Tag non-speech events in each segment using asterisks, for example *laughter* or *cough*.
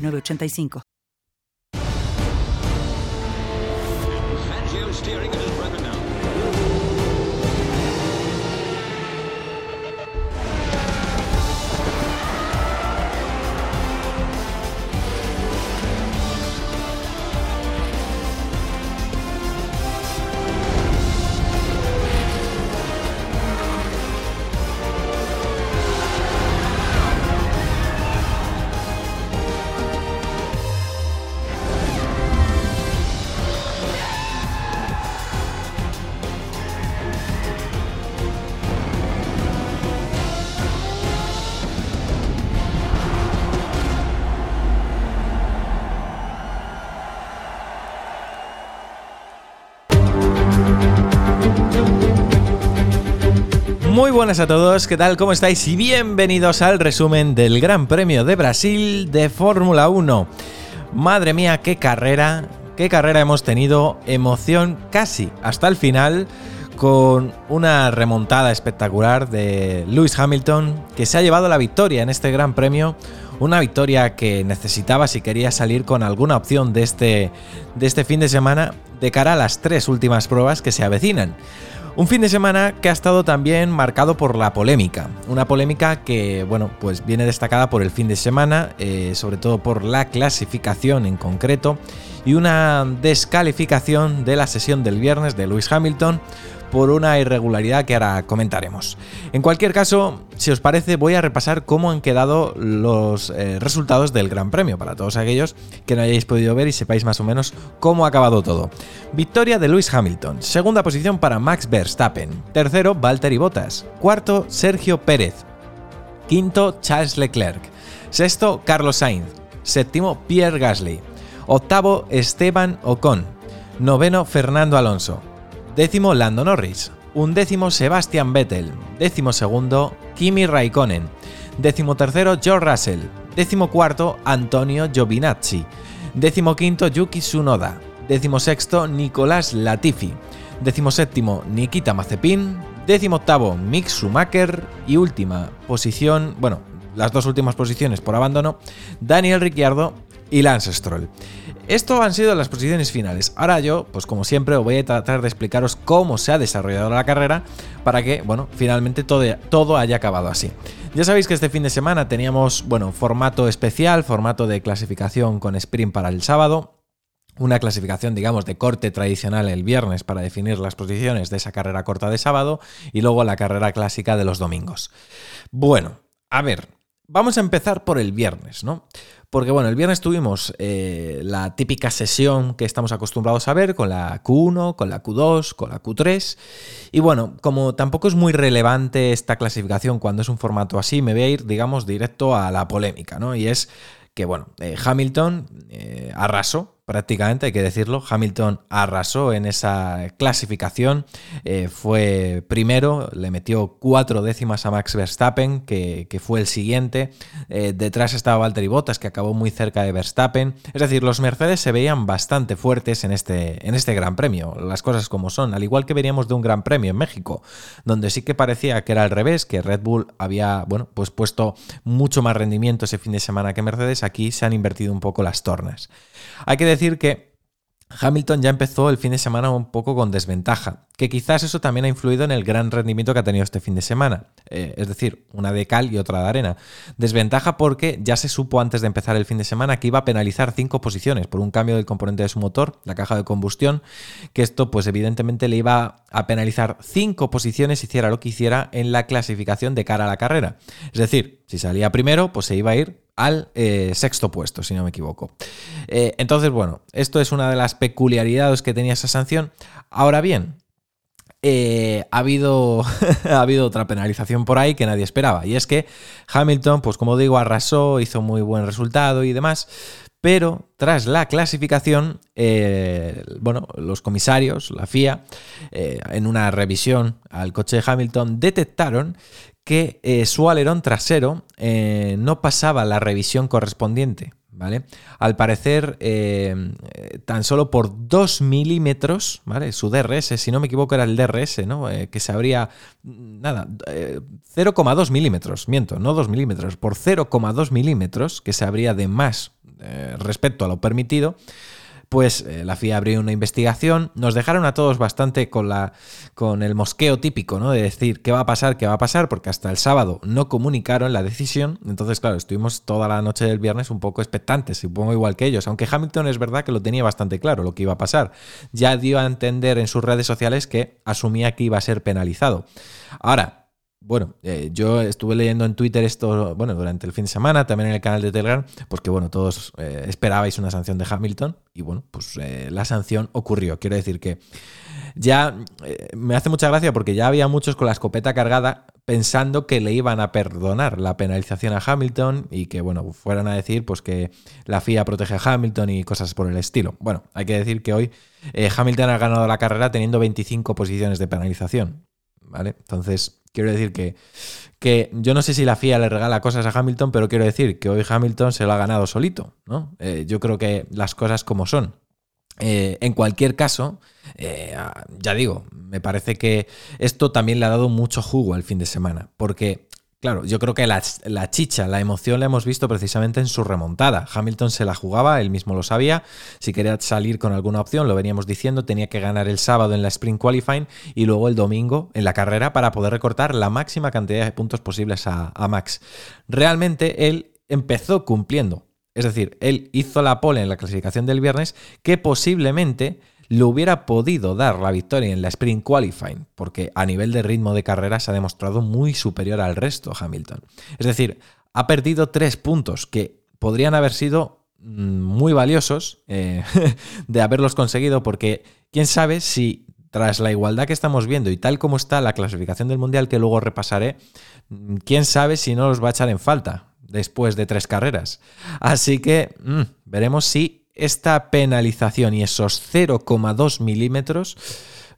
985. Muy buenas a todos, ¿qué tal? ¿Cómo estáis? Y bienvenidos al resumen del Gran Premio de Brasil de Fórmula 1. Madre mía, qué carrera, qué carrera hemos tenido, emoción casi hasta el final con una remontada espectacular de Lewis Hamilton que se ha llevado la victoria en este Gran Premio, una victoria que necesitaba si quería salir con alguna opción de este, de este fin de semana de cara a las tres últimas pruebas que se avecinan. Un fin de semana que ha estado también marcado por la polémica. Una polémica que, bueno, pues viene destacada por el fin de semana, eh, sobre todo por la clasificación en concreto, y una descalificación de la sesión del viernes de Lewis Hamilton por una irregularidad que ahora comentaremos. En cualquier caso, si os parece, voy a repasar cómo han quedado los eh, resultados del Gran Premio, para todos aquellos que no hayáis podido ver y sepáis más o menos cómo ha acabado todo. Victoria de Lewis Hamilton, segunda posición para Max Verstappen, tercero Valtteri Bottas, cuarto Sergio Pérez, quinto Charles Leclerc, sexto Carlos Sainz, séptimo Pierre Gasly, octavo Esteban Ocon, noveno Fernando Alonso, Décimo Lando Norris. Undécimo Sebastian Vettel. Décimo segundo Kimi Raikkonen. Décimo tercero George Russell. Décimo cuarto Antonio Giovinazzi. Décimo quinto Yuki Tsunoda. Décimo sexto Nicolás Latifi. Décimo séptimo Nikita Mazepin. Décimo octavo Mick Schumacher. Y última posición, bueno, las dos últimas posiciones por abandono, Daniel Ricciardo y Lance Stroll. Esto han sido las posiciones finales. Ahora yo, pues como siempre, voy a tratar de explicaros cómo se ha desarrollado la carrera para que, bueno, finalmente todo, todo haya acabado así. Ya sabéis que este fin de semana teníamos, bueno, formato especial, formato de clasificación con sprint para el sábado una clasificación, digamos, de corte tradicional el viernes para definir las posiciones de esa carrera corta de sábado y luego la carrera clásica de los domingos. Bueno, a ver, vamos a empezar por el viernes, ¿no? Porque bueno, el viernes tuvimos eh, la típica sesión que estamos acostumbrados a ver con la Q1, con la Q2, con la Q3. Y bueno, como tampoco es muy relevante esta clasificación cuando es un formato así, me voy a ir, digamos, directo a la polémica, ¿no? Y es que bueno, eh, Hamilton eh, arrasó prácticamente, hay que decirlo. Hamilton arrasó en esa clasificación. Eh, fue primero, le metió cuatro décimas a Max Verstappen, que, fue el siguiente. Eh, detrás estaba Valtteri Bottas, que acabó muy cerca de Verstappen. Es decir, los Mercedes se veían bastante fuertes en este, en este Gran Premio, las cosas como son. Al igual que veníamos de un Gran Premio en México, donde sí que parecía que era al revés, que Red Bull había, bueno, pues puesto mucho más rendimiento ese fin de semana que Mercedes, aquí se han invertido un poco las tornas. Hay que decir que Hamilton ya empezó el fin de semana un poco con desventaja, que quizás eso también ha influido en el gran rendimiento que ha tenido este fin de semana, eh, es decir, una de cal y otra de arena. Desventaja porque ya se supo antes de empezar el fin de semana que iba a penalizar cinco posiciones por un cambio del componente de su motor, la caja de combustión, que esto pues evidentemente le iba a penalizar cinco posiciones hiciera lo que hiciera en la clasificación de cara a la carrera. Es decir, si salía primero, pues se iba a ir al eh, sexto puesto, si no me equivoco. Eh, entonces, bueno, esto es una de las peculiaridades que tenía esa sanción. Ahora bien, eh, ha, habido, *laughs* ha habido otra penalización por ahí que nadie esperaba. Y es que Hamilton, pues como digo, arrasó, hizo muy buen resultado y demás. Pero tras la clasificación, bueno, los comisarios, la FIA, en una revisión al coche de Hamilton, detectaron que su alerón trasero no pasaba la revisión correspondiente. ¿vale? Al parecer, eh, tan solo por 2 milímetros, ¿vale? Su DRS, si no me equivoco, era el DRS, ¿no? Eh, que se habría, nada, 0,2 eh, milímetros, miento, no 2 milímetros, por 0,2 milímetros, que se habría de más respecto a lo permitido, pues la FIA abrió una investigación. Nos dejaron a todos bastante con, la, con el mosqueo típico, ¿no? De decir qué va a pasar, qué va a pasar, porque hasta el sábado no comunicaron la decisión. Entonces, claro, estuvimos toda la noche del viernes un poco expectantes, supongo igual que ellos. Aunque Hamilton es verdad que lo tenía bastante claro lo que iba a pasar. Ya dio a entender en sus redes sociales que asumía que iba a ser penalizado. Ahora, bueno, eh, yo estuve leyendo en Twitter esto, bueno, durante el fin de semana, también en el canal de Telegram, pues que bueno, todos eh, esperabais una sanción de Hamilton y bueno, pues eh, la sanción ocurrió. Quiero decir que ya me hace mucha gracia porque ya había muchos con la escopeta cargada pensando que le iban a perdonar la penalización a Hamilton y que bueno, fueran a decir pues que la FIA protege a Hamilton y cosas por el estilo. Bueno, hay que decir que hoy Hamilton ha ganado la carrera teniendo 25 posiciones de penalización. ¿Vale? Entonces, Quiero decir que, que yo no sé si la FIA le regala cosas a Hamilton, pero quiero decir que hoy Hamilton se lo ha ganado solito, ¿no? Eh, yo creo que las cosas como son. Eh, en cualquier caso, eh, ya digo, me parece que esto también le ha dado mucho jugo el fin de semana, porque Claro, yo creo que la, chicha, la emoción la hemos visto precisamente en su remontada. Hamilton se la jugaba, él mismo lo sabía. Si quería salir con alguna opción, lo veníamos diciendo, tenía que ganar el sábado en la Sprint Qualifying y luego el domingo en la carrera para poder recortar la máxima cantidad de puntos posibles a, a Max. Realmente él empezó cumpliendo. Es decir, él hizo la pole en la clasificación del viernes que posiblemente le hubiera podido dar la victoria en la Sprint Qualifying, porque a nivel de ritmo de carrera se ha demostrado muy superior al resto Hamilton. Es decir, ha perdido tres puntos que podrían haber sido mm, muy valiosos eh, *laughs* de haberlos conseguido, porque quién sabe si tras la igualdad que estamos viendo y tal como está la clasificación del Mundial que luego repasaré, mm, quién sabe si no los va a echar en falta después de tres carreras. Así que mm, veremos si esta penalización y esos 0,2 milímetros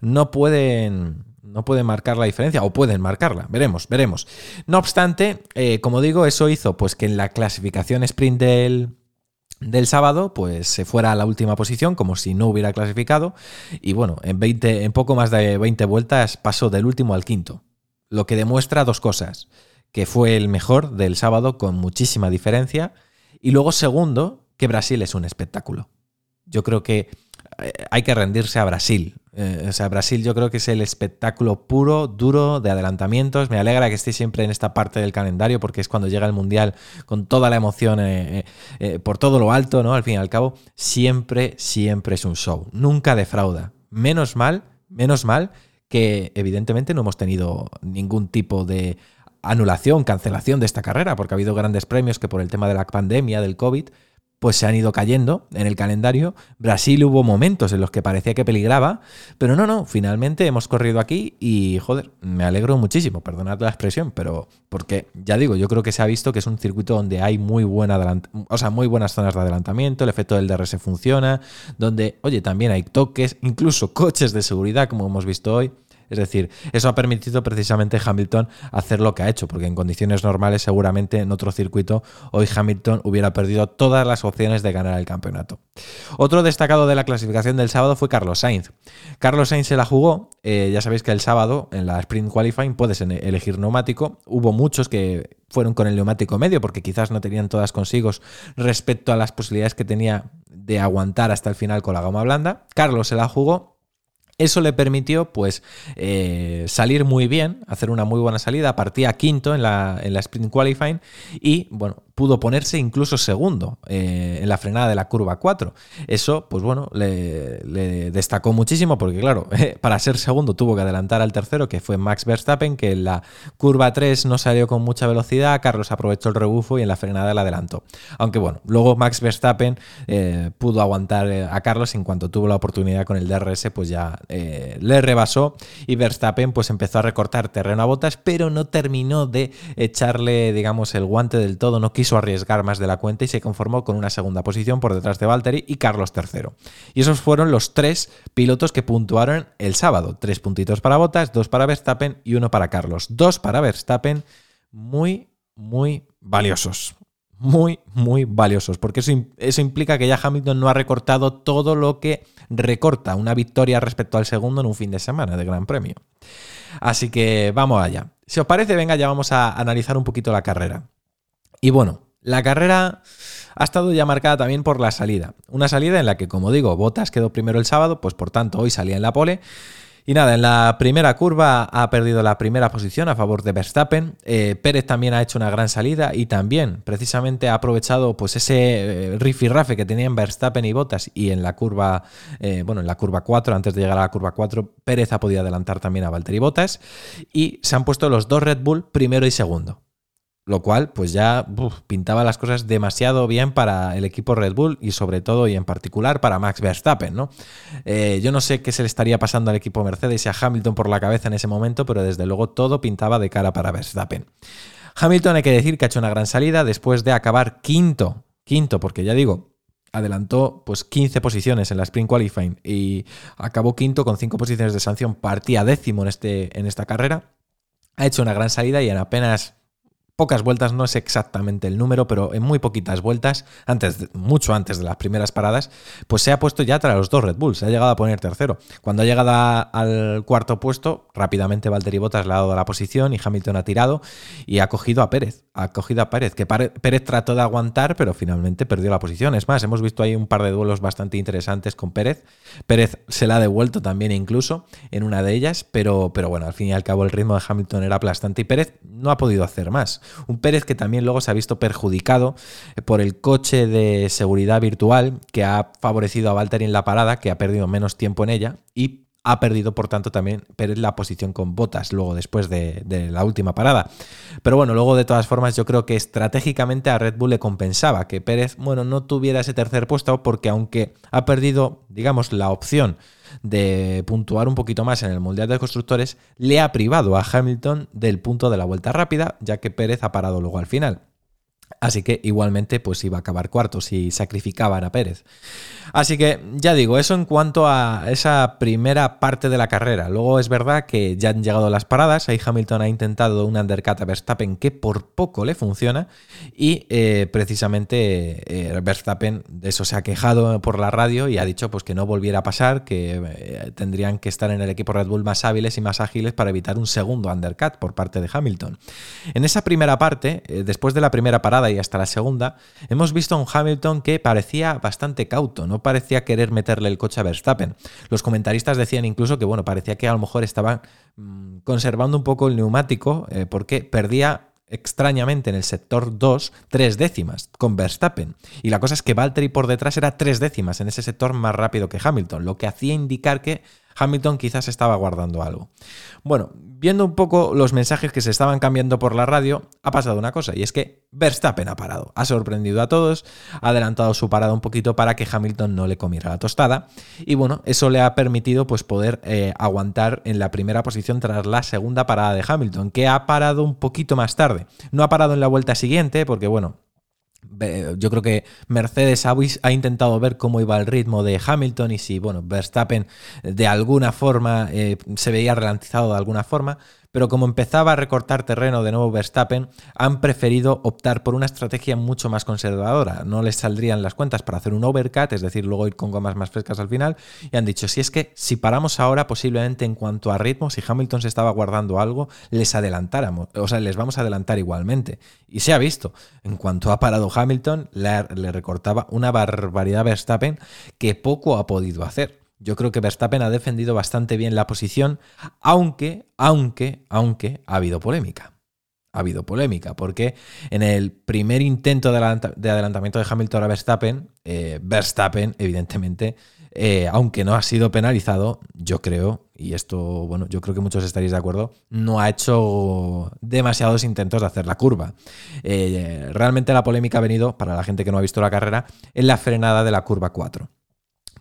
no pueden, no pueden marcar la diferencia o pueden marcarla. Veremos, veremos. No obstante, eh, como digo, eso hizo pues que en la clasificación sprint del, del sábado, pues se fuera a la última posición, como si no hubiera clasificado. Y bueno, en, 20, en poco más de 20 vueltas pasó del último al quinto. Lo que demuestra dos cosas. Que fue el mejor del sábado con muchísima diferencia. Y luego, segundo, que Brasil es un espectáculo. Yo creo que eh, hay que rendirse a Brasil. Eh, o sea, Brasil yo creo que es el espectáculo puro, duro de adelantamientos. Me alegra que esté siempre en esta parte del calendario porque es cuando llega el Mundial con toda la emoción eh, por todo lo alto, ¿no? Al fin y al cabo, siempre, siempre es un show. Nunca defrauda. Menos mal, menos mal que evidentemente no hemos tenido ningún tipo de anulación, cancelación de esta carrera, porque ha habido grandes premios que por el tema de la pandemia, del COVID, pues se han ido cayendo en el calendario. Brasil hubo momentos en los que parecía que peligraba, pero no, no, finalmente hemos corrido aquí y joder, me alegro muchísimo, perdonad la expresión, pero porque ya digo, yo creo que se ha visto que es un circuito donde hay muy buena o sea, muy buenas zonas de adelantamiento, el efecto del DRS funciona, donde, oye, también hay toques, incluso coches de seguridad como hemos visto hoy. Es decir, eso ha permitido precisamente Hamilton hacer lo que ha hecho, porque en condiciones normales seguramente en otro circuito hoy Hamilton hubiera perdido todas las opciones de ganar el campeonato. Otro destacado de la clasificación del sábado fue Carlos Sainz. Carlos Sainz se la jugó, eh, ya sabéis que el sábado en la Sprint Qualifying puedes elegir neumático, hubo muchos que fueron con el neumático medio porque quizás no tenían todas consigo respecto a las posibilidades que tenía de aguantar hasta el final con la goma blanda. Carlos se la jugó eso le permitió pues eh, salir muy bien, hacer una muy buena salida, partía quinto en la, en la sprint qualifying y bueno, pudo ponerse incluso segundo eh, en la frenada de la curva 4. Eso, pues bueno, le, destacó muchísimo porque, claro, *laughs* para ser segundo tuvo que adelantar al tercero, que fue Max Verstappen, que en la curva 3 no salió con mucha velocidad, Carlos aprovechó el rebufo y en la frenada le adelantó. Aunque bueno, luego Max Verstappen eh, pudo aguantar eh, a Carlos en cuanto tuvo la oportunidad con el DRS, pues ya eh, le rebasó y Verstappen pues empezó a recortar terreno a botas, pero no terminó de echarle, digamos, el guante del todo, no quiso arriesgar más de la cuenta y se conformó con una segunda posición por detrás de Valtteri y Carlos III. Y esos fueron los tres pilotos que puntuaron el sábado. Tres puntitos para Botas, dos para Verstappen y uno para Carlos. Dos para Verstappen, muy, muy valiosos muy, muy valiosos, porque eso, eso, implica que ya Hamilton no ha recortado todo lo que recorta una victoria respecto al segundo en un fin de semana de Gran Premio. Así que vamos allá. Si os parece, venga, ya vamos a analizar un poquito la carrera. Y bueno, la carrera ha estado ya marcada también por la salida. Una salida en la que, como digo, Bottas quedó primero el sábado, pues por tanto hoy salía en la pole. Y nada, en la primera curva ha perdido la primera posición a favor de Verstappen. Eh, Pérez también ha hecho una gran salida y también precisamente ha aprovechado pues ese eh, rifirrafe que tenían Verstappen y Bottas y en la curva, eh, bueno, en la curva 4, antes de llegar a la curva 4, Pérez ha podido adelantar también a Valtteri Bottas y se han puesto los dos Red Bull primero y segundo. Lo cual, pues ya pintaba las cosas demasiado bien para el equipo Red Bull y sobre todo y en particular para Max Verstappen, ¿no? Eh, yo no sé qué se le estaría pasando al equipo Mercedes y a Hamilton por la cabeza en ese momento, pero desde luego todo pintaba de cara para Verstappen. Hamilton hay que decir que ha hecho una gran salida después de acabar quinto, quinto, porque ya digo, adelantó pues 15 posiciones en la Spring Qualifying y acabó quinto con 5 posiciones de sanción, partía décimo en, este, en esta carrera. Ha hecho una gran salida y en apenas pocas vueltas, no es exactamente el número, pero en muy poquitas vueltas, antes mucho antes de las primeras paradas, pues se ha puesto ya tras los dos Red Bulls, se ha llegado a poner tercero. Cuando ha llegado al cuarto puesto, rápidamente Valtteri Bottas le ha dado la posición y Hamilton ha tirado y ha cogido a Pérez, ha cogido a Pérez, que Pérez trató de aguantar, pero finalmente perdió la posición. Es más, hemos visto ahí un par de duelos bastante interesantes con Pérez. Pérez se la ha devuelto también incluso en una de ellas, pero, pero bueno, al fin y al cabo el ritmo de Hamilton era aplastante y Pérez no ha podido hacer más. Un Pérez que también luego se ha visto perjudicado eh, por el coche de seguridad virtual que ha favorecido a Valtteri en la parada, que ha perdido menos tiempo en ella y ha perdido, por tanto, también Pérez la posición con botas luego después de, la última parada. Pero bueno, luego de todas formas yo creo que estratégicamente a Red Bull le compensaba que Pérez, bueno, no tuviera ese tercer puesto porque aunque ha perdido, digamos, la opción de puntuar un poquito más en el Mundial de Constructores, le ha privado a Hamilton del punto de la vuelta rápida, ya que Pérez ha parado luego al final. Así que igualmente pues iba a acabar cuarto si sacrificaban a Pérez. Así que ya digo, eso en cuanto a esa primera parte de la carrera. Luego es verdad que ya han llegado las paradas. Ahí Hamilton ha intentado un undercut a Verstappen que por poco le funciona. Y eh, precisamente eh, Verstappen de eso se ha quejado por la radio y ha dicho pues que no volviera a pasar, que eh, tendrían que estar en el equipo Red Bull más hábiles y más ágiles para evitar un segundo undercut por parte de Hamilton. En esa primera parte, después de la primera parada y hasta la segunda, hemos visto a un Hamilton que parecía bastante cauto, no parecía querer meterle el coche a Verstappen. Los comentaristas decían incluso que, bueno, parecía que a lo mejor estaban mm, conservando un poco el neumático eh, porque perdía extrañamente en el sector 2 tres décimas con Verstappen. Y la cosa es que Valtteri por detrás era tres décimas en ese sector más rápido que Hamilton, lo que hacía indicar que Hamilton quizás estaba guardando algo. Bueno, viendo un poco los mensajes que se estaban cambiando por la radio, ha pasado una cosa, y es que Verstappen ha parado. Ha sorprendido a todos, ha adelantado su parada un poquito para que Hamilton no le comiera la tostada. Y bueno, eso le ha permitido pues, poder eh, aguantar en la primera posición tras la segunda parada de Hamilton, que ha parado un poquito más tarde. No ha parado en la vuelta siguiente, porque bueno, yo creo que Mercedes ha, intentado ver cómo iba el ritmo de Hamilton y si, bueno, Verstappen de alguna forma eh, se veía ralentizado de alguna forma, pero como empezaba a recortar terreno de nuevo Verstappen, han preferido optar por una estrategia mucho más conservadora. No les saldrían las cuentas para hacer un overcut, es decir, luego ir con gomas más frescas al final, y han dicho, si es que si paramos ahora, posiblemente en cuanto a ritmo, si Hamilton se estaba guardando algo, les adelantáramos, o sea, les vamos a adelantar igualmente. Y se ha visto, en cuanto ha parado Hamilton, le, recortaba una barbaridad Verstappen que poco ha podido hacer. Yo creo que Verstappen ha defendido bastante bien la posición, aunque, aunque, aunque ha habido polémica. Ha habido polémica, porque en el primer intento de, adelantamiento de Hamilton a Verstappen, eh, Verstappen, evidentemente, eh, aunque no ha sido penalizado, yo creo, y esto, bueno, yo creo que muchos estaréis de acuerdo, no ha hecho demasiados intentos de hacer la curva. Eh, realmente la polémica ha venido, para la gente que no ha visto la carrera, en la frenada de la curva 4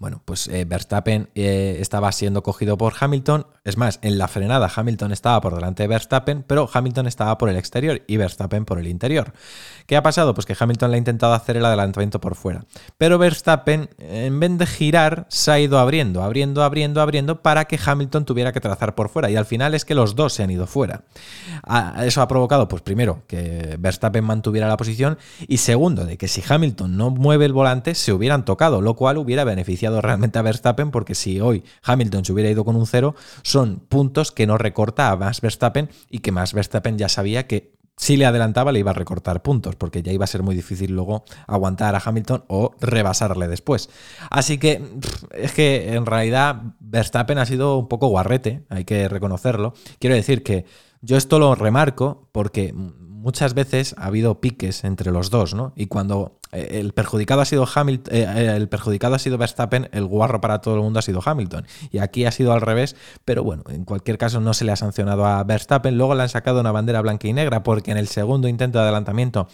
Bueno, pues eh, Verstappen eh, estaba siendo cogido por Hamilton. Es más, en la frenada Hamilton estaba por delante de Verstappen, pero Hamilton estaba por el exterior y Verstappen por el interior. ¿Qué ha pasado? Pues que Hamilton le ha intentado hacer el adelantamiento por fuera. Pero Verstappen, en vez de girar, se ha ido abriendo, abriendo, abriendo, abriendo para que Hamilton tuviera que trazar por fuera. Y al final es que los dos se han ido fuera. Eso ha provocado, pues primero, que Verstappen mantuviera la posición y segundo, de que si Hamilton no mueve el volante, se hubieran tocado, lo cual hubiera beneficiado realmente a Verstappen, porque si hoy Hamilton se hubiera ido con un cero, son puntos que no recorta a Max Verstappen y que Max Verstappen ya sabía que si le adelantaba le iba a recortar puntos, porque ya iba a ser muy difícil luego aguantar a Hamilton o rebasarle después. Así que es que en realidad Verstappen ha sido un poco guarrete, hay que reconocerlo. Quiero decir que yo esto lo remarco porque muchas veces ha habido piques entre los dos, ¿no? Y cuando eh, el perjudicado ha sido Hamilton, eh, eh, el perjudicado ha sido Verstappen, el guarro para todo el mundo ha sido Hamilton. Y aquí ha sido al revés, pero bueno, en cualquier caso no se le ha sancionado a Verstappen. Luego le han sacado una bandera blanca y negra porque en el segundo intento de adelantamiento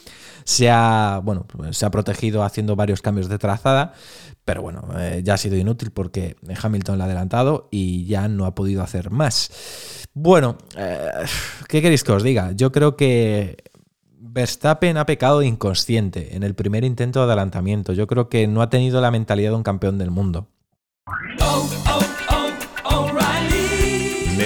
se ha, bueno, se ha protegido haciendo varios cambios de trazada. Pero bueno, ya ha sido inútil porque Hamilton le ha adelantado y ya no ha podido hacer más. Bueno, ¿qué queréis que os diga? Yo creo que Verstappen ha pecado inconsciente en el primer intento de adelantamiento. Yo creo que no ha tenido la mentalidad de un campeón del mundo. Oh, oh,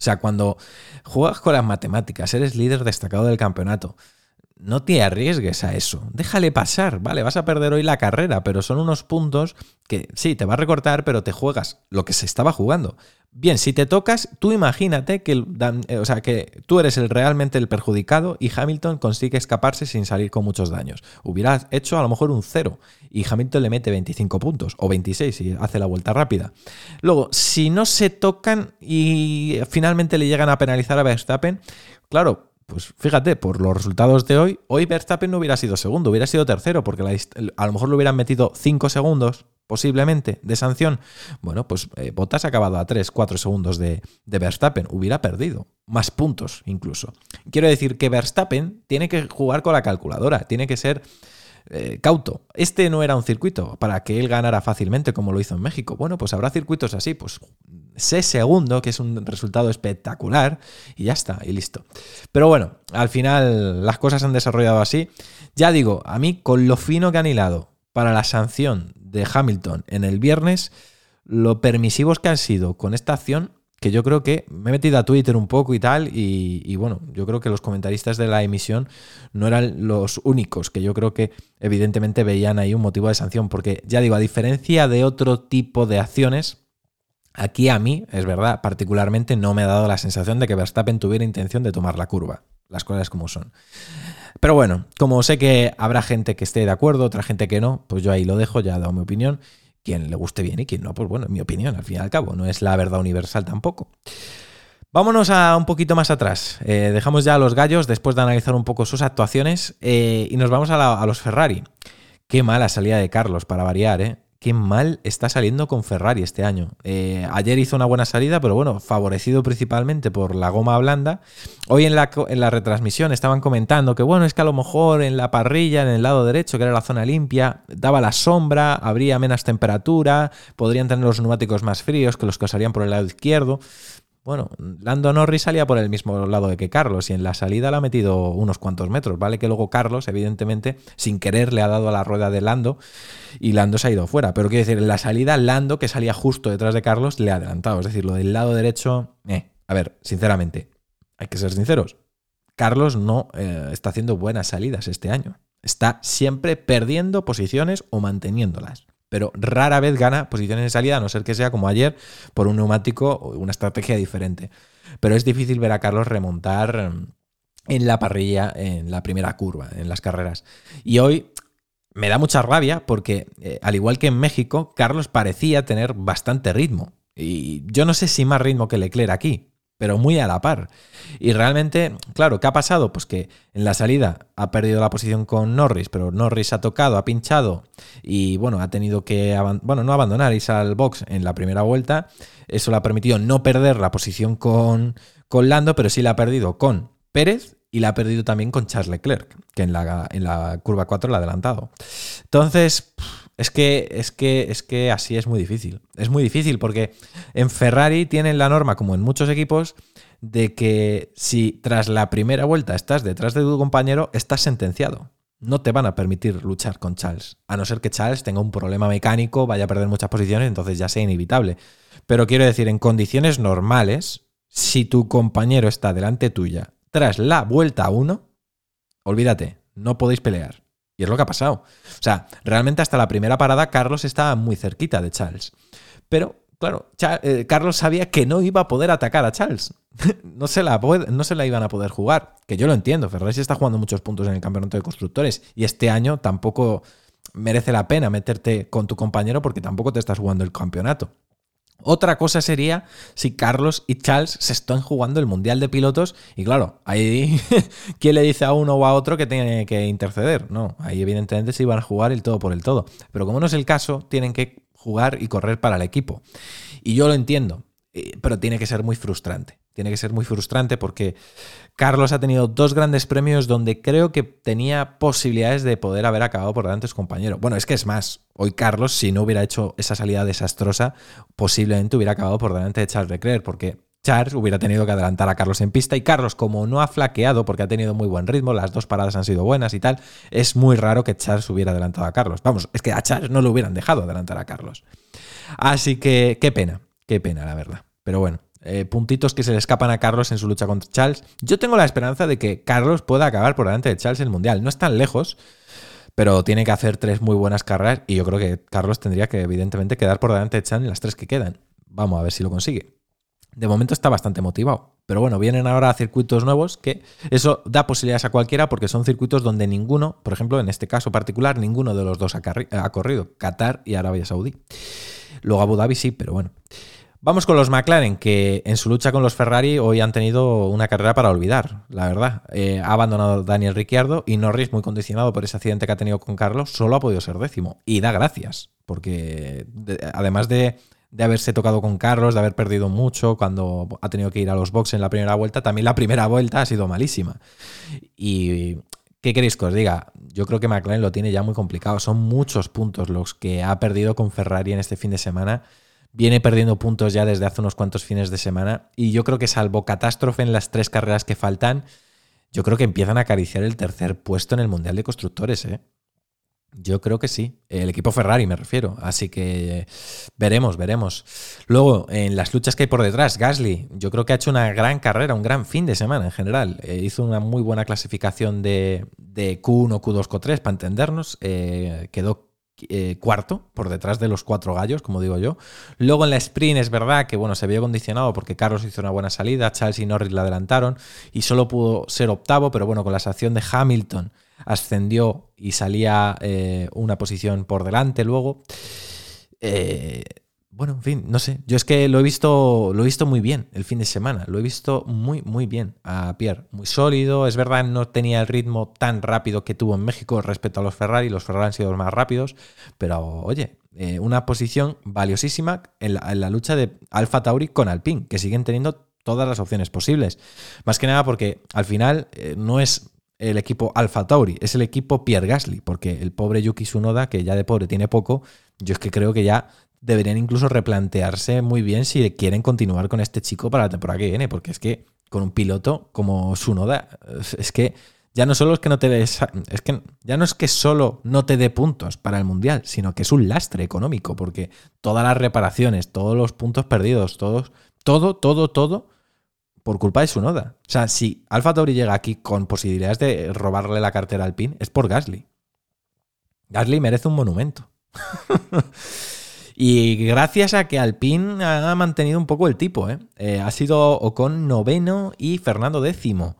O sea, cuando juegas con las matemáticas, eres líder destacado del campeonato, no te arriesgues a eso. Déjale pasar, ¿vale? Vas a perder hoy la carrera, pero son unos puntos que sí, te va a recortar, pero te juegas lo que se estaba jugando. Bien, si te tocas, tú imagínate que, eh, o sea, que tú eres el, realmente el perjudicado y Hamilton consigue escaparse sin salir con muchos daños. Hubieras hecho a lo mejor un cero y Hamilton le mete 25 puntos o 26 y hace la vuelta rápida. Luego, si no se tocan y finalmente le llegan a penalizar a Verstappen, claro, pues fíjate, por los resultados de hoy, hoy Verstappen no hubiera sido segundo, hubiera sido tercero, porque a lo mejor le hubieran metido 5 segundos posiblemente, de sanción, bueno, pues eh, Bottas ha acabado a 3, 4 segundos de, Verstappen, hubiera perdido más puntos incluso. Quiero decir que Verstappen tiene que jugar con la calculadora, tiene que ser eh, cauto. Este no era un circuito para que él ganara fácilmente como lo hizo en México. Bueno, pues habrá circuitos así, pues sé segundo, que es un resultado espectacular, y ya está, y listo. Pero bueno, al final las cosas han desarrollado así. Ya digo, a mí con lo fino que han hilado para la sanción de Hamilton en el viernes, lo permisivos que han sido con esta acción, que yo creo que me he metido a Twitter un poco y tal, y, bueno, yo creo que los comentaristas de la emisión no eran los únicos, que yo creo que evidentemente veían ahí un motivo de sanción, porque ya digo, a diferencia de otro tipo de acciones, aquí a mí, es verdad, particularmente no me ha dado la sensación de que Verstappen tuviera intención de tomar la curva, las cosas como son. Pero bueno, como sé que habrá gente que esté de acuerdo, otra gente que no, pues yo ahí lo dejo, ya he dado mi opinión. Quien le guste bien y quien no, pues bueno, mi opinión, al fin y al cabo, no es la verdad universal tampoco. Vámonos a un poquito más atrás. Eh, dejamos ya a los gallos después de analizar un poco sus actuaciones eh, y nos vamos a, a, los Ferrari. Qué mala salida de Carlos, para variar, ¿eh? Qué mal está saliendo con Ferrari este año. Eh, ayer hizo una buena salida, pero bueno, favorecido principalmente por la goma blanda. Hoy en la, retransmisión estaban comentando que bueno, es que a lo mejor en la parrilla, en el lado derecho, que era la zona limpia, daba la sombra, habría menos temperatura, podrían tener los neumáticos más fríos que los que por el lado izquierdo. Bueno, Lando Norris salía por el mismo lado de que Carlos y en la salida le ha metido unos cuantos metros. Vale que luego Carlos, evidentemente, sin querer le ha dado a la rueda de Lando y Lando se ha ido fuera. Pero quiero decir, en la salida Lando, que salía justo detrás de Carlos, le ha adelantado. Es decir, lo del lado derecho, eh. a ver, sinceramente, hay que ser sinceros. Carlos no eh, está haciendo buenas salidas este año. Está siempre perdiendo posiciones o manteniéndolas pero rara vez gana posiciones de salida, a no ser que sea como ayer, por un neumático o una estrategia diferente. Pero es difícil ver a Carlos remontar mm, en la parrilla, en la primera curva, en las carreras. Y hoy me da mucha rabia porque, eh, al igual que en México, Carlos parecía tener bastante ritmo. Y yo no sé si más ritmo que Leclerc aquí, pero muy a la par. Y realmente, claro, ¿qué ha pasado? Pues que en la salida ha perdido la posición con Norris, pero Norris ha tocado, ha pinchado y bueno, ha tenido que, bueno, no abandonar, irse al box en la primera vuelta. Eso le ha permitido no perder la posición con, con Lando, pero sí la ha perdido con Pérez y la ha perdido también con Charles Leclerc, que en la, en la curva 4 la ha adelantado. Entonces, es que, es que, es que así es muy difícil. Es muy difícil porque en Ferrari tienen la norma, como en muchos equipos, de que si tras la primera vuelta estás detrás de tu compañero, estás sentenciado. No te van a permitir luchar con Charles, a no ser que Charles tenga un problema mecánico, vaya a perder muchas posiciones, entonces ya sea inevitable. Pero quiero decir, en condiciones normales, si tu compañero está delante tuya tras la vuelta 1, olvídate, no podéis pelear. Y es lo que ha pasado. O sea, realmente hasta la primera parada Carlos estaba muy cerquita de Charles. Pero, claro, eh, Carlos sabía que no iba a poder atacar a Charles. *laughs* no, se la no se la iban a poder jugar. Que yo lo entiendo. Ferrari está jugando muchos puntos en el campeonato de constructores. Y este año tampoco merece la pena meterte con tu compañero porque tampoco te estás jugando el campeonato. Otra cosa sería si Carlos y Charles se están jugando el Mundial de Pilotos y claro, ahí *laughs* quién le dice a uno o a otro que tiene que interceder. No, ahí evidentemente se iban a jugar el todo por el todo. Pero como no es el caso, tienen que jugar y correr para el equipo. Y yo lo entiendo, eh, pero tiene que ser muy frustrante. Tiene que ser muy frustrante porque Carlos ha tenido dos grandes premios donde creo que tenía posibilidades de poder haber acabado por delante de su compañero. Bueno, es que es más, hoy Carlos, si no hubiera hecho esa salida desastrosa, posiblemente hubiera acabado por delante de Charles Leclerc, porque Charles hubiera tenido que adelantar a Carlos en pista y Carlos, como no ha flaqueado porque ha tenido muy buen ritmo, las dos paradas han sido buenas y tal, es muy raro que Charles hubiera adelantado a Carlos. Vamos, es que a Charles no le hubieran dejado adelantar a Carlos. Así que qué pena, qué pena, la verdad. Pero bueno, eh, puntitos que se le escapan a Carlos en su lucha contra Charles. Yo tengo la esperanza de que Carlos pueda acabar por delante de Charles en el Mundial. No es tan lejos, pero tiene que hacer tres muy buenas carreras y yo creo que Carlos tendría que evidentemente quedar por delante de Charles en las tres que quedan. Vamos a ver si lo consigue. De momento está bastante motivado. Pero bueno, vienen ahora circuitos nuevos que eso da posibilidades a cualquiera porque son circuitos donde ninguno, por ejemplo, en este caso particular, ninguno de los dos ha, ha corrido. Qatar y Arabia Saudí. Luego Abu Dhabi sí, pero bueno. Vamos con los McLaren, que en su lucha con los Ferrari hoy han tenido una carrera para olvidar, la verdad. Eh, ha abandonado Daniel Ricciardo y Norris, muy condicionado por ese accidente que ha tenido con Carlos, solo ha podido ser décimo. Y da gracias, porque además de, de, haberse tocado con Carlos, de haber perdido mucho cuando ha tenido que ir a los boxes en la primera vuelta, también la primera vuelta ha sido malísima. Y ¿Qué queréis que os diga? Yo creo que McLaren lo tiene ya muy complicado. Son muchos puntos los que ha perdido con Ferrari en este fin de semana viene perdiendo puntos ya desde hace unos cuantos fines de semana y yo creo que salvo catástrofe en las tres carreras que faltan, yo creo que empiezan a acariciar el tercer puesto en el Mundial de Constructores. ¿eh? Yo creo que sí. El equipo Ferrari me refiero. Así que veremos, veremos. Luego, en las luchas que hay por detrás, Gasly, yo creo que ha hecho una gran carrera, un gran fin de semana en general. Eh, hizo una muy buena clasificación de, Q1, Q2, Q3, para entendernos. Eh, quedó eh, cuarto, por detrás de los cuatro gallos, como digo yo. Luego en la sprint es verdad que bueno, se vio condicionado porque Carlos hizo una buena salida, Charles y Norris la adelantaron y solo pudo ser octavo, pero bueno, con la sanción de Hamilton ascendió y salía eh, una posición por delante luego. Eh, bueno, en fin, no sé. Yo es que lo he visto, lo he visto muy bien el fin de semana. Lo he visto muy, muy bien a Pierre. Muy sólido. Es verdad, no tenía el ritmo tan rápido que tuvo en México respecto a los Ferrari. Los Ferrari han sido los más rápidos. Pero, oye, eh, una posición valiosísima en la, lucha de Alfa Tauri con Alpine, que siguen teniendo todas las opciones posibles. Más que nada porque al final eh, no es el equipo Alfa Tauri, es el equipo Pierre Gasly, porque el pobre Yuki Tsunoda, que ya de pobre tiene poco, yo es que creo que ya deberían incluso replantearse muy bien si quieren continuar con este chico para la temporada que viene, porque es que con un piloto como Sunoda, es que ya no solo es que no te es que ya no es que solo no te dé puntos para el mundial, sino que es un lastre económico, porque todas las reparaciones, todos los puntos perdidos, todos, todo, todo, todo, por culpa de Sunoda. O sea, si Alfa Tauri llega aquí con posibilidades de robarle la cartera al PIN, es por Gasly. Gasly merece un monumento. *laughs* Y gracias a que Alpine ha mantenido un poco el tipo, ¿eh? Eh, ha sido Ocon noveno y Fernando décimo.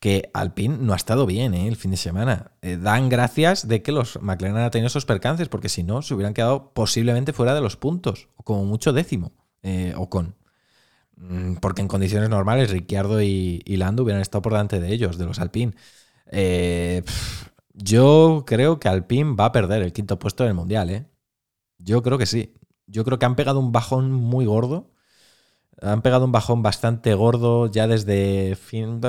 Que Alpine no ha estado bien ¿eh? el fin de semana. dan gracias de que los McLaren han tenido esos percances, porque si no, se hubieran quedado posiblemente fuera de los puntos, o como mucho décimo, Ocon. Mm, porque en condiciones normales, Ricciardo y, Lando hubieran estado por delante de ellos, de los Alpine. yo creo que Alpine va a perder el quinto puesto del mundial, ¿eh? Yo creo que sí. Yo creo que han pegado un bajón muy gordo. Han pegado un bajón bastante gordo ya desde, fin,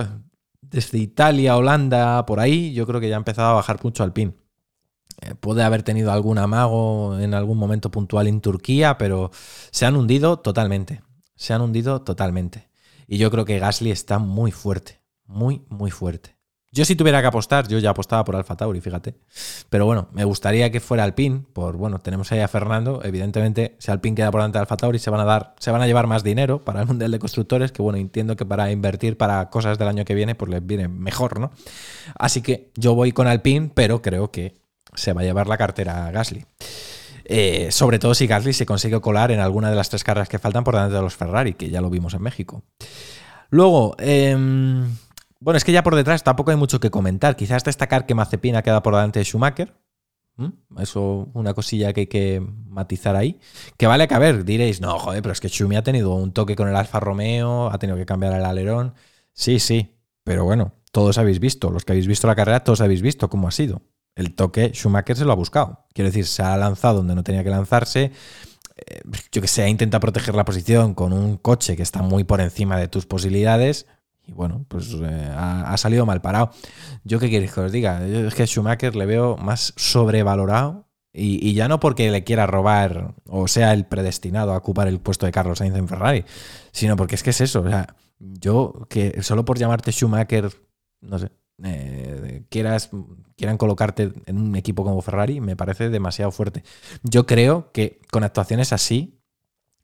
desde Italia, Holanda, por ahí. Yo creo que ya ha empezado a bajar mucho al pin. Eh, puede haber tenido algún amago en algún momento puntual en Turquía, pero se han hundido totalmente. Se han hundido totalmente. Y yo creo que Gasly está muy fuerte. Muy, muy fuerte. Yo si tuviera que apostar, yo ya apostaba por Alfa Tauri, fíjate. Pero bueno, me gustaría que fuera Alpine, por bueno, tenemos ahí a Fernando, evidentemente si Alpine queda por delante de Alfa Tauri se van a dar se van a llevar más dinero para el Mundial de Constructores, que bueno, entiendo que para invertir para cosas del año que viene pues les viene mejor, ¿no? Así que yo voy con Alpine, pero creo que se va a llevar la cartera a Gasly. Eh, sobre todo si Gasly se consigue colar en alguna de las tres carreras que faltan por delante de los Ferrari, que ya lo vimos en México. Luego, eh, bueno, es que ya por detrás tampoco hay mucho que comentar. Quizás destacar que Mazepin queda por delante de Schumacher. ¿Mm? Eso, una cosilla que hay que matizar ahí. Que vale que a ver, diréis, no, joder, pero es que Schumi ha tenido un toque con el Alfa Romeo, ha tenido que cambiar el alerón. Sí, sí, pero bueno, todos habéis visto, los que habéis visto la carrera, todos habéis visto cómo ha sido. El toque, Schumacher se lo ha buscado. Quiero decir, se ha lanzado donde no tenía que lanzarse. Eh, yo que sé, intenta proteger la posición con un coche que está muy por encima de tus posibilidades y bueno, pues eh, ha, salido mal parado. ¿Yo qué queréis que os diga? es que Schumacher le veo más sobrevalorado y, ya no porque le quiera robar o sea el predestinado a ocupar el puesto de Carlos Sainz en Ferrari, sino porque es que es eso. O sea, yo que solo por llamarte Schumacher, no sé, eh, quieras, quieran colocarte en un equipo como Ferrari, me parece demasiado fuerte. Yo creo que con actuaciones así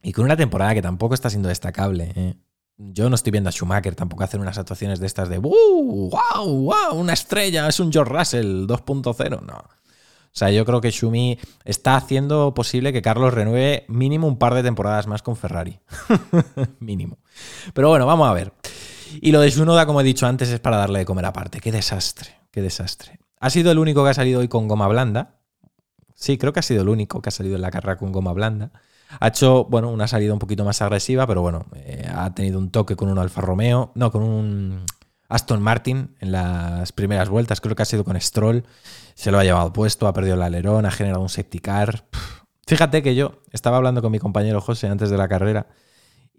y con una temporada que tampoco está siendo destacable, eh, yo no estoy viendo a Schumacher tampoco hacer unas actuaciones de estas de ¡Wow! ¡Wow! Una estrella, es un George Russell 2.0. No. O sea, yo creo que Schumi está haciendo posible que Carlos renueve mínimo un par de temporadas más con Ferrari. *laughs* mínimo. Pero bueno, vamos a ver. Y lo de Junoda, como he dicho antes, es para darle de comer aparte. Qué desastre, qué desastre. Ha sido el único que ha salido hoy con goma blanda. Sí, creo que ha sido el único que ha salido en la carrera con goma blanda. Ha hecho, bueno, una salida un poquito más agresiva, pero bueno, eh, ha tenido un toque con un Alfa Romeo, no, con un Aston Martin en las primeras vueltas, creo que ha sido con Stroll, se lo ha llevado puesto, ha perdido el alerón, ha generado un safety car. Fíjate que yo estaba hablando con mi compañero José antes de la carrera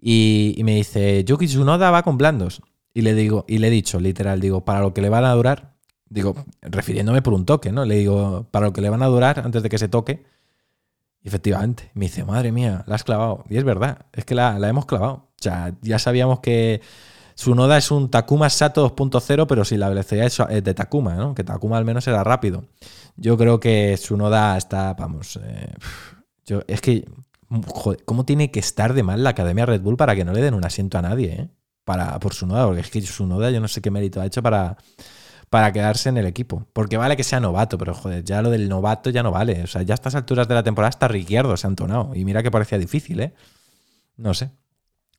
y, me dice, Yuki Tsunoda va con blandos. Y le digo, y le he dicho, literal, digo, para lo que le van a durar, digo, refiriéndome por un toque, ¿no? Le digo, para lo que le van a durar antes de que se toque, efectivamente, me dice, madre mía, la has clavado. Y es verdad, es que la, hemos clavado. O sea, ya sabíamos que su noda es un Takuma Sato 2.0, pero si la velocidad es de Takuma, ¿no? Que Takuma al menos era rápido. Yo creo que su noda está, vamos, eh, yo, es que, joder, ¿cómo tiene que estar de mal la Academia Red Bull para que no le den un asiento a nadie, eh? Para, por su noda, porque es que su noda yo no sé qué mérito ha hecho para para quedarse en el equipo. Porque vale que sea novato, pero joder, ya lo del novato ya no vale. O sea, ya a estas alturas de la temporada está Ricciardo, se ha entonado. Y mira que parecía difícil, ¿eh? No sé.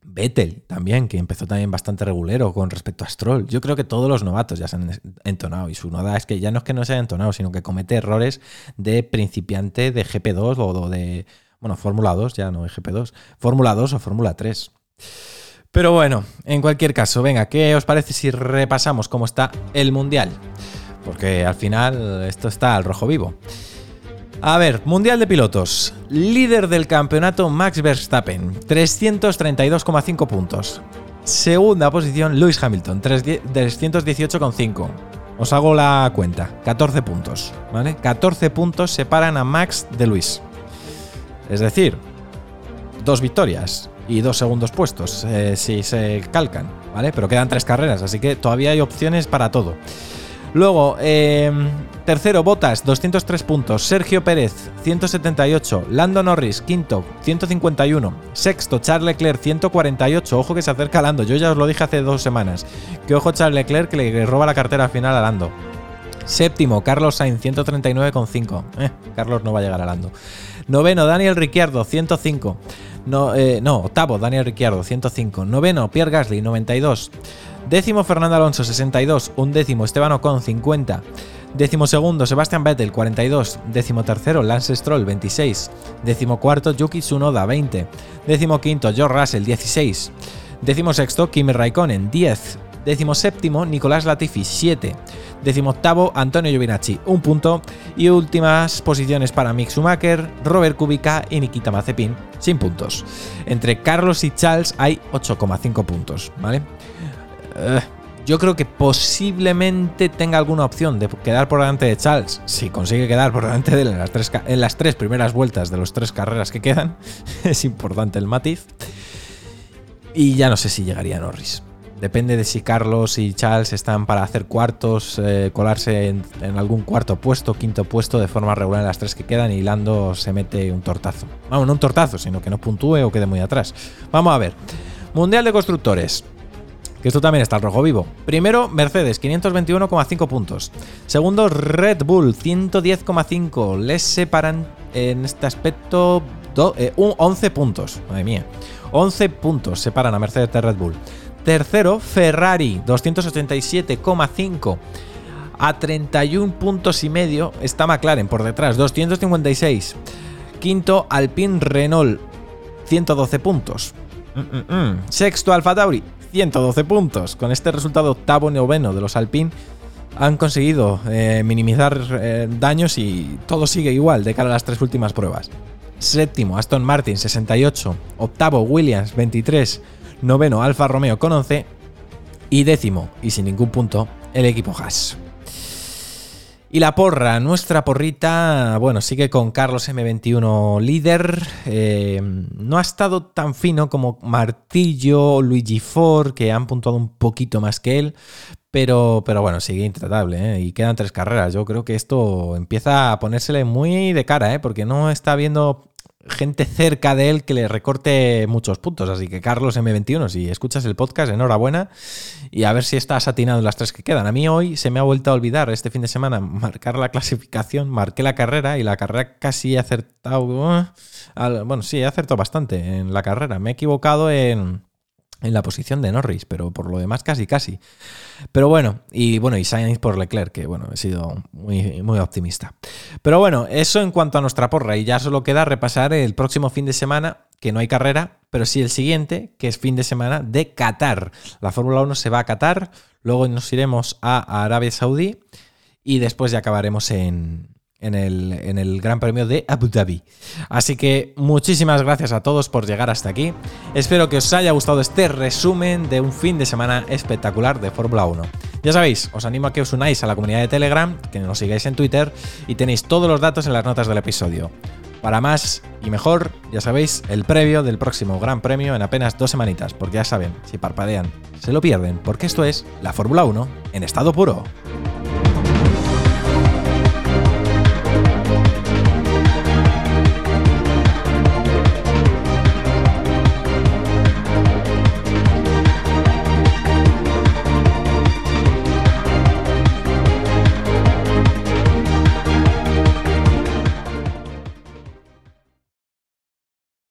Vettel también, que empezó también bastante regulero con respecto a Stroll. Yo creo que todos los novatos ya se han entonado y su noda es que ya no es que no se haya entonado, sino que comete errores de principiante de GP2 o de, bueno, Fórmula 2, ya no de GP2, Fórmula 2 o Fórmula 3. Pero bueno, en cualquier caso, venga, ¿qué os parece si repasamos cómo está el Mundial? Porque al final esto está al rojo vivo. A ver, Mundial de Pilotos. Líder del campeonato Max Verstappen, 332,5 puntos. Segunda posición Lewis Hamilton, 318,5. Os hago la cuenta, 14 puntos, ¿vale? 14 puntos separan a Max de Luis. Es decir, dos victorias y dos segundos puestos eh, si se calcan, ¿vale? Pero quedan tres carreras, así que todavía hay opciones para todo. Luego, em, tercero, Botas, 203 puntos. Sergio Pérez, 178. Lando Norris, quinto, 151. Sexto, Charles Leclerc, 148. Ojo que se acerca a Lando. Yo ya os lo dije hace dos semanas. Que ojo Charles Leclerc que le roba la cartera final a Lando. Séptimo, Carlos Sainz, 139,5. Eh, Carlos no va a llegar a Lando. Noveno, Daniel Ricciardo, 105. No, eh, no, octavo, Daniel Ricciardo, 105. Noveno, Pierre Gasly, 92. Décimo, Fernando Alonso, 62. Un décimo, Esteban Ocon, 50. Décimo segundo, Sebastian Vettel, 42. Décimo tercero, Lance Stroll, 26. Décimo cuarto, Yuki Tsunoda, 20. Décimo quinto, George Russell, 16. Décimo sexto, Kimi Raikkonen, 10. Décimo séptimo, Nicolás Latifi, 7. Décimo octavo, Antonio Giovinacci, un punto. Y últimas posiciones para Mick Schumacher, Robert Kubica y Nikita Mazepin, sin puntos. Entre Carlos y Charles hay 8,5 puntos, ¿vale? Eh, yo creo que posiblemente tenga alguna opción de quedar por delante de Charles, si consigue quedar por delante de él en las tres, en las tres primeras vueltas de las tres carreras que quedan. *laughs* es importante el matiz. Y ya no sé si llegaría Norris. Depende de si Carlos y Charles están para hacer cuartos, eh, colarse en, algún cuarto puesto, quinto puesto de forma regular en las tres que quedan y Lando se mete un tortazo. Vamos, no un tortazo, sino que no puntúe o quede muy atrás. Vamos a ver. Mundial de Constructores que esto también está al rojo vivo. Primero, Mercedes, 521,5 puntos. Segundo, Red Bull, 110,5. Les separan en este aspecto 11 puntos. Madre mía. 11 puntos separan a Mercedes de Red Bull. Tercero, Ferrari, 287,5. A 31 puntos y medio está McLaren por detrás, 256. Quinto, Alpine Renault, 112 puntos. Mm, mm, mm. Sexto, Alfa Tauri, 112 puntos. Con este resultado octavo noveno de los Alpine han conseguido eh, minimizar eh, daños y todo sigue igual de cara a las tres últimas pruebas. Séptimo, Aston Martin 68. Octavo, Williams 23. Noveno, Alfa Romeo con 11. Y décimo, y sin ningún punto, el equipo Haas. Y la porra, nuestra porrita, bueno, sigue con Carlos M21 líder. Eh, no ha estado tan fino como Martillo, Luigi Ford, que han puntuado un poquito más que él. Pero, pero bueno, sigue intratable ¿eh? y quedan tres carreras. Yo creo que esto empieza a ponérsele muy de cara, ¿eh? porque no está viendo gente cerca de él que le recorte muchos puntos. Así que Carlos M21, si escuchas el podcast, enhorabuena. Y a ver si estás atinado en las tres que quedan. A mí hoy se me ha vuelto a olvidar este fin de semana marcar la clasificación, marqué la carrera y la carrera casi he acertado. Eh, bueno, sí, he acertado bastante en la carrera. Me he equivocado en en la posición de Norris, pero por lo demás casi casi. Pero bueno, y bueno, y Sainz por Leclerc, que bueno, he sido muy, muy optimista. Pero bueno, eso en cuanto a nuestra porra, y ya solo queda repasar el próximo fin de semana, que no hay carrera, pero sí el siguiente, que es fin de semana de Qatar. La Fórmula 1 se va a Qatar, luego nos iremos a Arabia Saudí y después ya acabaremos en, en el, Gran Premio de Abu Dhabi. Así que muchísimas gracias a todos por llegar hasta aquí. Espero que os haya gustado este resumen de un fin de semana espectacular de Fórmula 1. Ya sabéis, os animo a que os unáis a la comunidad de Telegram, que nos sigáis en Twitter y tenéis todos los datos en las notas del episodio. Para más y mejor, ya sabéis, el previo del próximo Gran Premio en apenas dos semanitas, porque ya saben, si parpadean, se lo pierden, porque esto es la Fórmula 1 en estado puro.